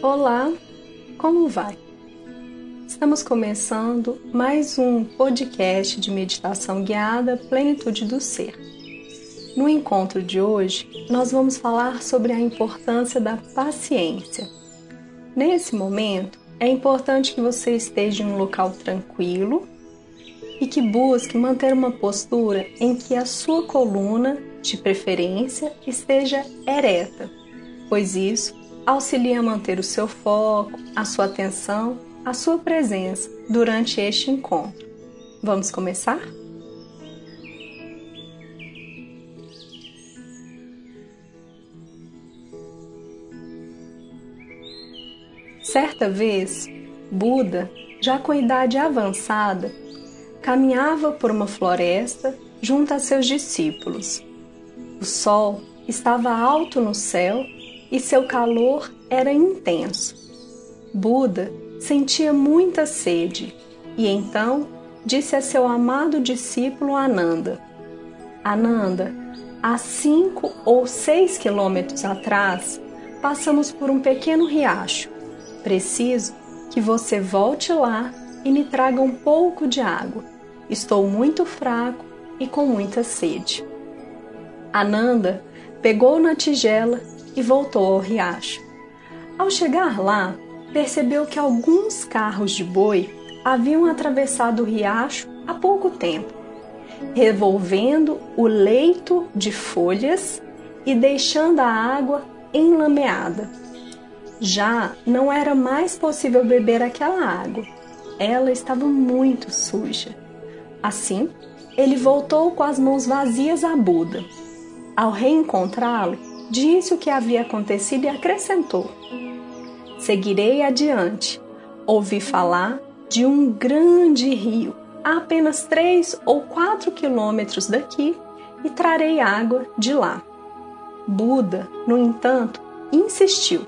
Olá, como vai? Estamos começando mais um podcast de meditação guiada Plenitude do Ser. No encontro de hoje, nós vamos falar sobre a importância da paciência. Nesse momento, é importante que você esteja em um local tranquilo e que busque manter uma postura em que a sua coluna, de preferência, esteja ereta, pois isso auxilia a manter o seu foco, a sua atenção, a sua presença durante este encontro. Vamos começar? Certa vez, Buda, já com idade avançada, caminhava por uma floresta junto a seus discípulos. O sol estava alto no céu e seu calor era intenso. Buda sentia muita sede e então disse a seu amado discípulo Ananda: Ananda, há cinco ou seis quilômetros atrás passamos por um pequeno riacho. Preciso que você volte lá e me traga um pouco de água. Estou muito fraco e com muita sede. Ananda pegou na tigela e voltou ao riacho. Ao chegar lá, percebeu que alguns carros de boi haviam atravessado o riacho há pouco tempo, revolvendo o leito de folhas e deixando a água enlameada. Já não era mais possível beber aquela água. Ela estava muito suja. Assim, ele voltou com as mãos vazias a Buda. Ao reencontrá-lo, disse o que havia acontecido e acrescentou: Seguirei adiante. Ouvi falar de um grande rio a apenas três ou quatro quilômetros daqui e trarei água de lá. Buda, no entanto, insistiu: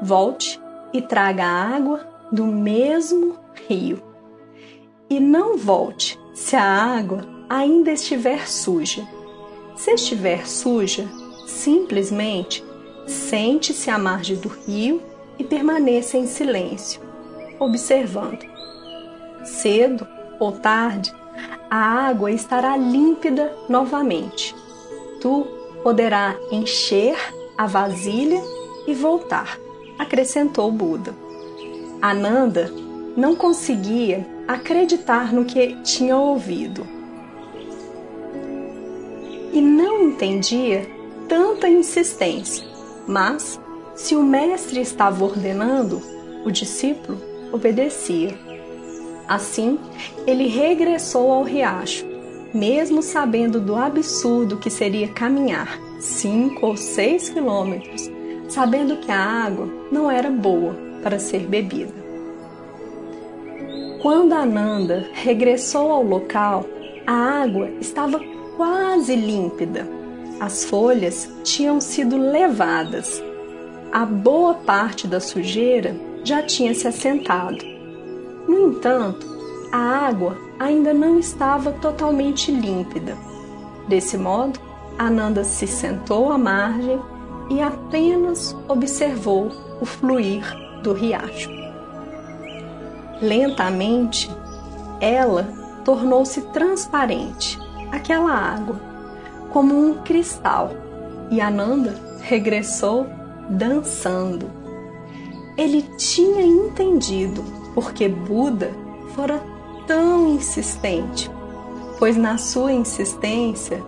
Volte e traga água do mesmo rio. E não volte se a água ainda estiver suja. Se estiver suja, Simplesmente sente-se à margem do rio e permaneça em silêncio, observando. Cedo ou tarde, a água estará límpida novamente. Tu poderá encher a vasilha e voltar, acrescentou Buda. Ananda não conseguia acreditar no que tinha ouvido e não entendia tanta insistência, mas se o mestre estava ordenando, o discípulo obedecia. Assim, ele regressou ao riacho, mesmo sabendo do absurdo que seria caminhar cinco ou seis quilômetros, sabendo que a água não era boa para ser bebida. Quando Ananda regressou ao local, a água estava quase límpida as folhas tinham sido levadas. A boa parte da sujeira já tinha se assentado. No entanto, a água ainda não estava totalmente límpida. Desse modo, Ananda se sentou à margem e apenas observou o fluir do riacho. Lentamente, ela tornou-se transparente, aquela água como um cristal, e Ananda regressou dançando. Ele tinha entendido porque Buda fora tão insistente, pois na sua insistência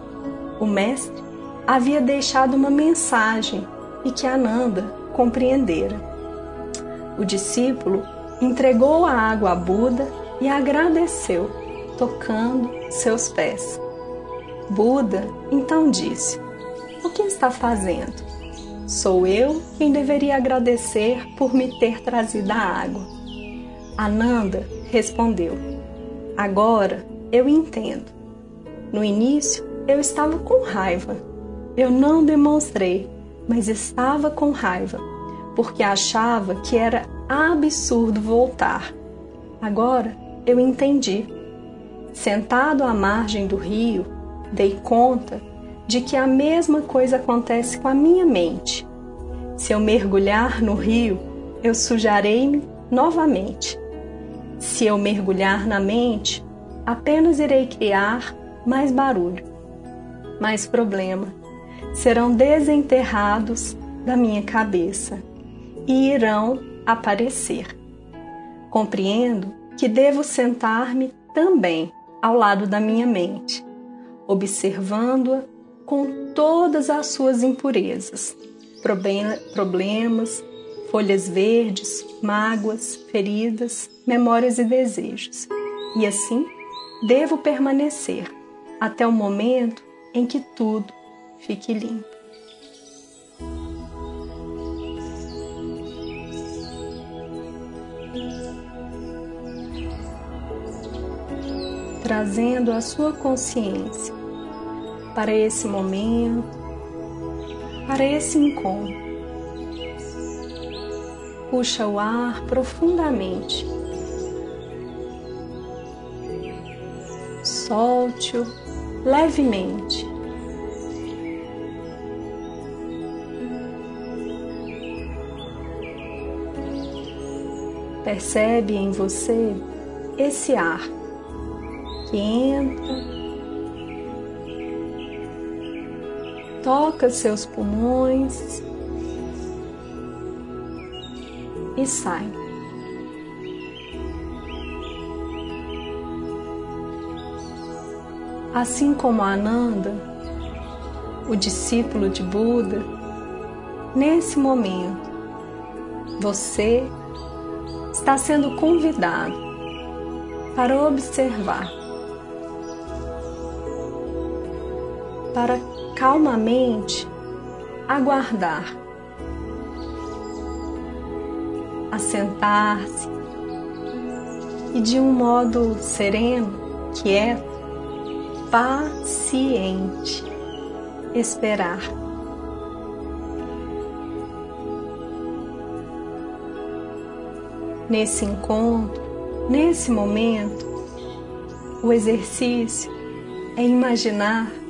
o mestre havia deixado uma mensagem e que Ananda compreendera. O discípulo entregou a água a Buda e agradeceu, tocando seus pés. Buda então disse: O que está fazendo? Sou eu quem deveria agradecer por me ter trazido a água. Ananda respondeu: Agora eu entendo. No início eu estava com raiva. Eu não demonstrei, mas estava com raiva, porque achava que era absurdo voltar. Agora eu entendi. Sentado à margem do rio, dei conta de que a mesma coisa acontece com a minha mente. Se eu mergulhar no rio, eu sujarei-me novamente. Se eu mergulhar na mente, apenas irei criar mais barulho, mais problema. Serão desenterrados da minha cabeça e irão aparecer. Compreendo que devo sentar-me também ao lado da minha mente, observando-a com todas as suas impurezas, problemas, folhas verdes, mágoas, feridas, memórias e desejos. E assim devo permanecer até o momento em que tudo fique limpo. Trazendo a sua consciência para esse momento, para esse encontro. Puxa o ar profundamente. Solte-o levemente. Percebe em você esse ar que entra toca seus pulmões e sai. Assim como Ananda, o discípulo de Buda, nesse momento você está sendo convidado para observar, para calmamente aguardar, assentar-se e de um modo sereno, quieto, paciente, esperar. Nesse encontro, nesse momento, o exercício é imaginar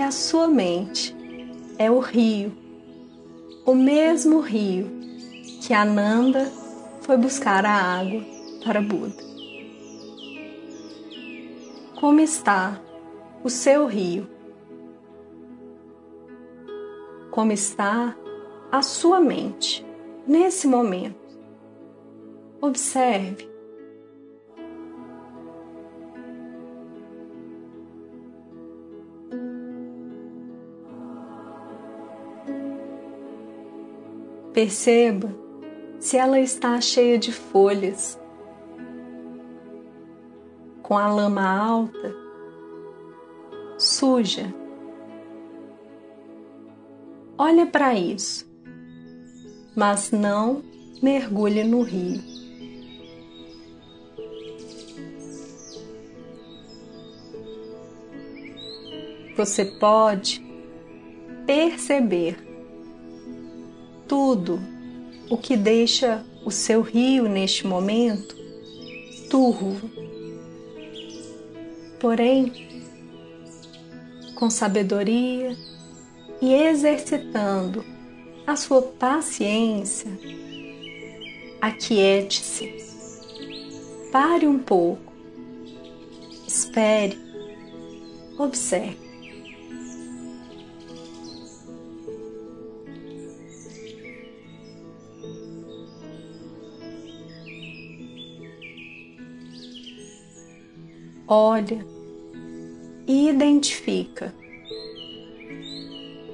que a sua mente é o rio, o mesmo rio que Ananda foi buscar a água para Buda. Como está o seu rio? Como está a sua mente nesse momento? Observe Perceba se ela está cheia de folhas, com a lama alta, suja. Olha para isso, mas não mergulhe no rio. Você pode perceber tudo o que deixa o seu rio neste momento turvo. Porém, com sabedoria e exercitando a sua paciência, aquiete-se, pare um pouco, espere, observe. Olha e identifica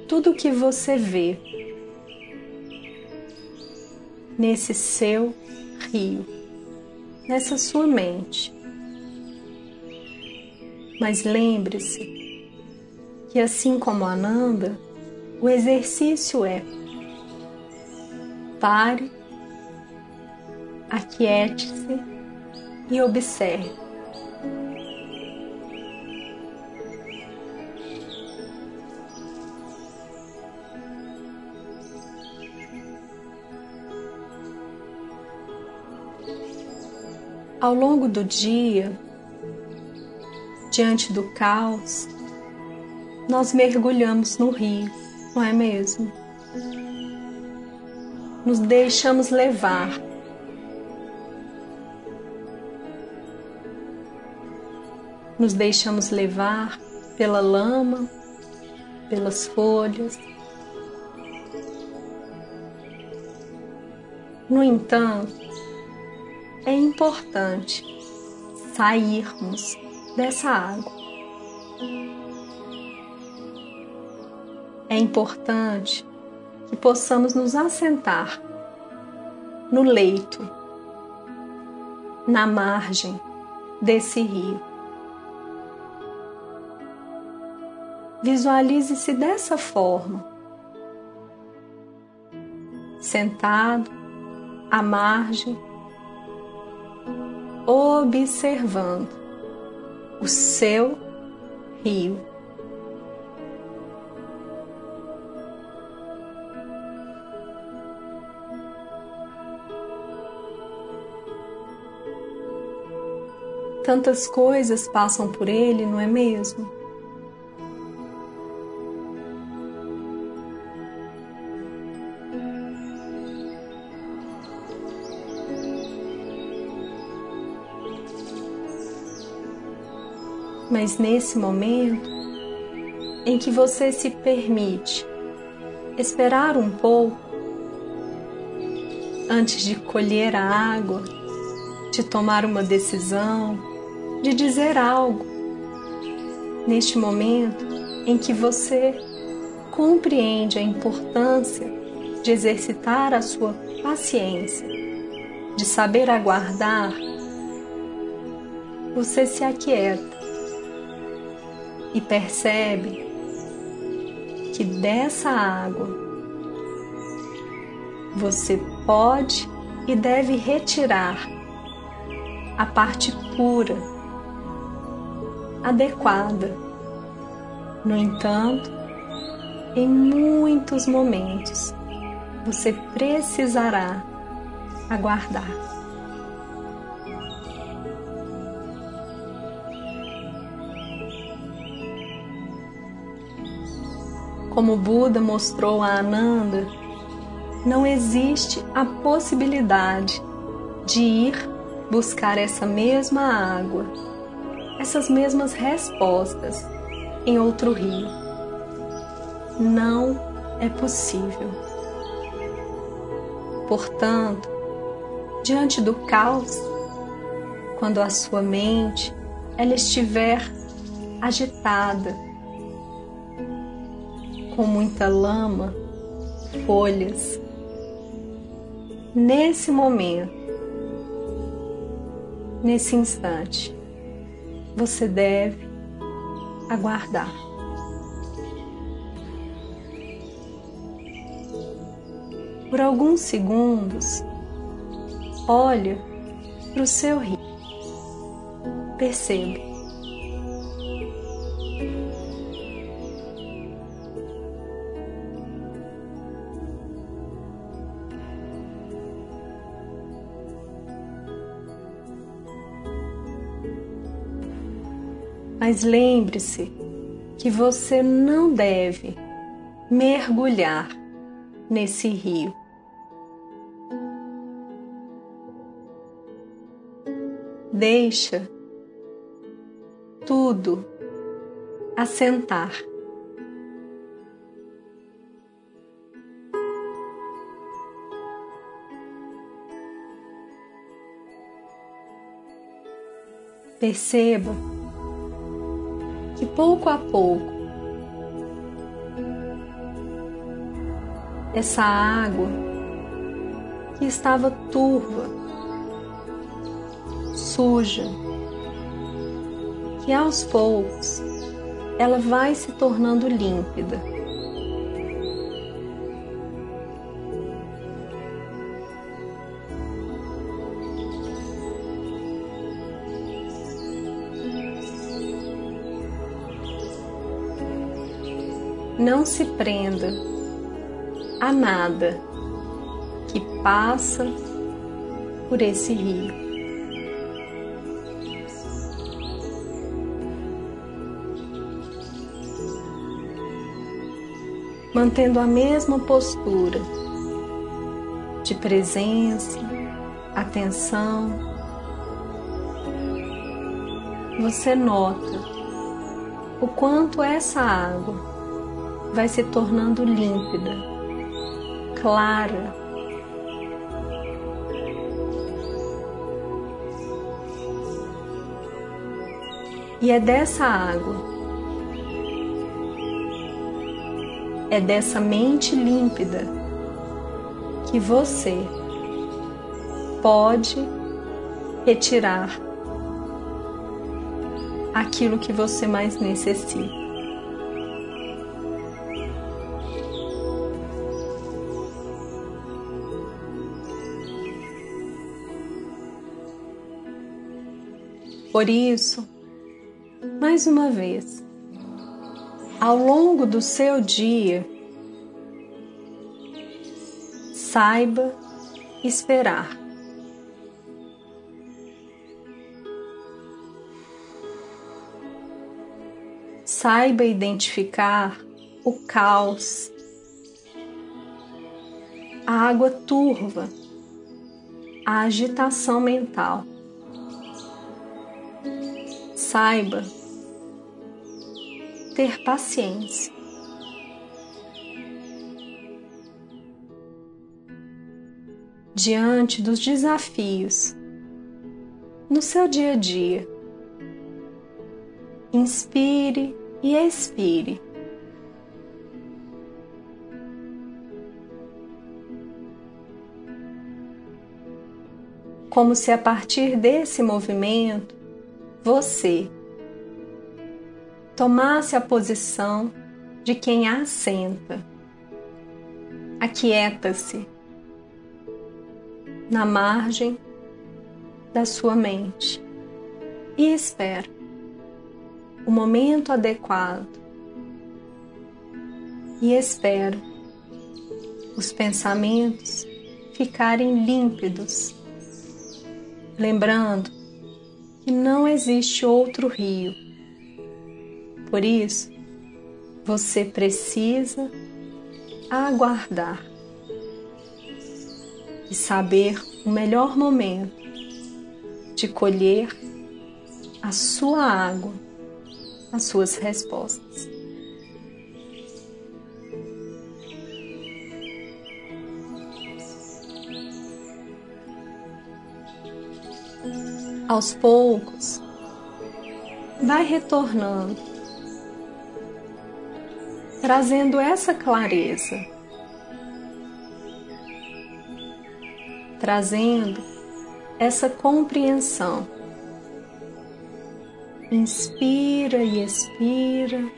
tudo que você vê nesse seu rio, nessa sua mente. Mas lembre-se que, assim como Ananda, o exercício é pare, aquiete-se e observe. Ao longo do dia, diante do caos, nós mergulhamos no rio, não é mesmo? Nos deixamos levar. Nos deixamos levar pela lama, pelas folhas. No entanto, é importante sairmos dessa água. É importante que possamos nos assentar no leito, na margem desse rio. Visualize-se dessa forma, sentado à margem, observando o seu rio. Tantas coisas passam por ele, não é mesmo? Mas nesse momento em que você se permite esperar um pouco antes de colher a água, de tomar uma decisão, de dizer algo neste momento em que você compreende a importância de exercitar a sua paciência, de saber aguardar, você se aquieta e percebe que dessa água você pode e deve retirar a parte pura adequada. No entanto, em muitos momentos você precisará aguardar. Como Buda mostrou a Ananda, não existe a possibilidade de ir buscar essa mesma água essas mesmas respostas em outro rio. Não é possível. Portanto, diante do caos, quando a sua mente ela estiver agitada, com muita lama, folhas, nesse momento, nesse instante, você deve aguardar. Por alguns segundos, olhe para o seu rio. Perceba Mas lembre-se que você não deve mergulhar nesse rio. Deixa tudo assentar. Perceba que pouco a pouco essa água que estava turva, suja, que aos poucos ela vai se tornando límpida. Não se prenda a nada que passa por esse rio. Mantendo a mesma postura de presença, atenção, você nota o quanto essa água vai se tornando límpida, clara. E é dessa água, é dessa mente límpida que você pode retirar aquilo que você mais necessita. Por isso, mais uma vez, ao longo do seu dia, saiba esperar. Saiba identificar o caos, a água turva, a agitação mental. Saiba ter paciência. Diante dos desafios no seu dia a dia, inspire e expire. Como se a partir desse movimento você tomasse a posição de quem assenta. Aquieta-se na margem da sua mente e espera o momento adequado e espero os pensamentos ficarem límpidos, lembrando que não existe outro rio. Por isso, você precisa aguardar e saber o melhor momento de colher a sua água as suas respostas. Aos poucos, vai retornando, trazendo essa clareza, trazendo essa compreensão Inspira e expira.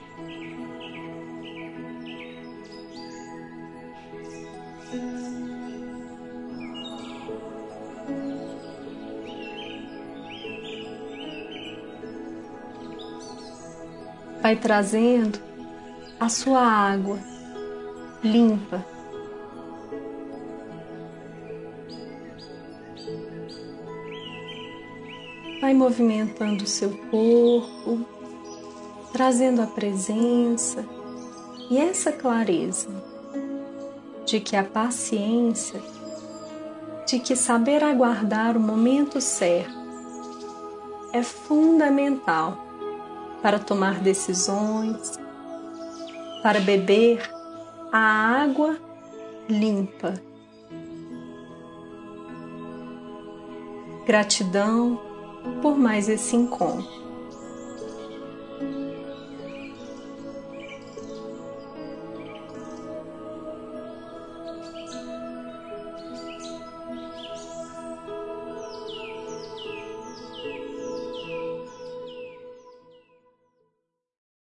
Vai trazendo a sua água limpa. Vai movimentando o seu corpo, trazendo a presença e essa clareza de que a paciência, de que saber aguardar o momento certo é fundamental para tomar decisões, para beber a água limpa. Gratidão por mais esse encontro.